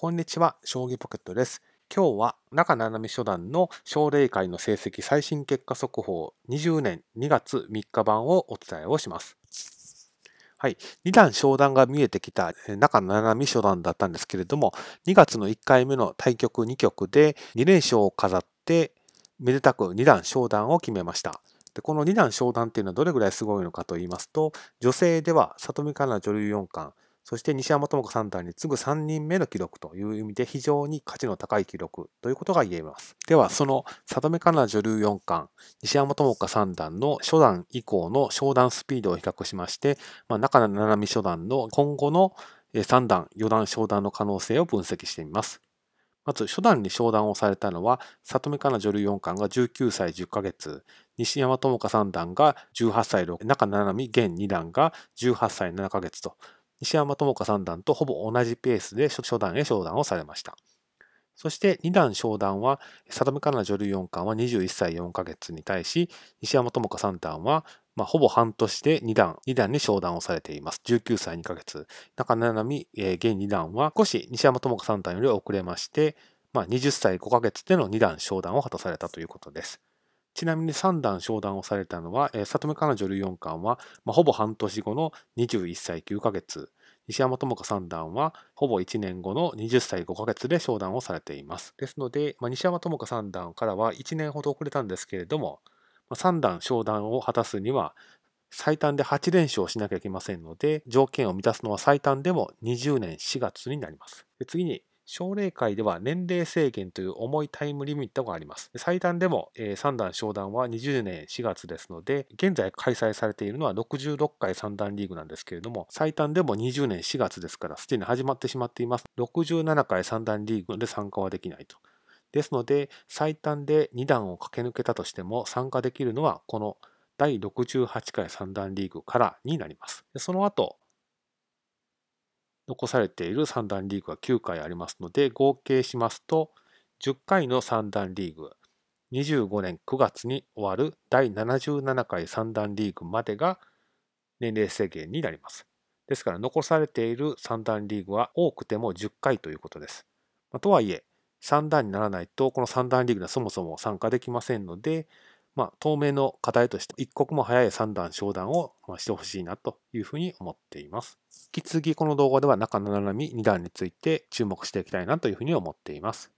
こんにちは、将棋ポケットです。今日は中七海初段の奨励会の成績最新結果速報20年2月3日版をお伝えをします。はい。2段昇段が見えてきた中七海初段だったんですけれども、2月の1回目の対局2局で2連勝を飾って、めでたく2段昇段を決めました。でこの2段昇段っていうのはどれぐらいすごいのかと言いますと、女性では里見香奈女流四冠、そして西山智子三段に次ぐ3人目の記録という意味で非常に価値の高い記録ということが言えます。では、その里見香奈女流四冠、西山智子三段の初段以降の昇段スピードを比較しまして、まあ、中七海初段の今後の3段、4段昇段の可能性を分析してみます。まず初段に昇段をされたのは、里見香奈女流四冠が19歳10ヶ月、西山智子三段が18歳6、中七海現二段が18歳7ヶ月と、西山智子三段とほぼ同じペースで初段へ昇段をされました。そして二段昇段は、里見香奈女流四冠は21歳4ヶ月に対し、西山智子三段は、まあ、ほぼ半年で2段、2段に昇段をされています。19歳2ヶ月。中七海、えー、現2段は少し西山智子三段より遅れまして、まあ、20歳5ヶ月での2段昇段を果たされたということです。ちなみに3段昇段をされたのは、えー、里見香奈女流四冠は、まあ、ほぼ半年後の21歳9ヶ月、西山智子三段はほぼ1年後の20歳5ヶ月で昇段をされています。ですので、まあ、西山智子三段からは1年ほど遅れたんですけれども、まあ、3段昇段を果たすには最短で8連勝しなきゃいけませんので、条件を満たすのは最短でも20年4月になります。で次に、奨励会では年齢制限という重いタイムリミットがあります。最短でも、えー、3段昇段は20年4月ですので、現在開催されているのは66回3段リーグなんですけれども、最短でも20年4月ですから、すでに始まってしまっています。67回3段リーグで参加はできないと。ですので、最短で2段を駆け抜けたとしても参加できるのはこの第68回3段リーグからになります。その後、残されている三段リーグが9回ありますので、合計しますと、10回の三段リーグ、25年9月に終わる第77回三段リーグまでが年齢制限になります。ですから残されている三段リーグは多くても10回ということです。まとはいえ、3段にならないとこの三段リーグにはそもそも参加できませんので、まあ、当面の課題として一刻も早い三段昇段をしてほしいなというふうに思っています。引き続きこの動画では中七海2段について注目していきたいなというふうに思っています。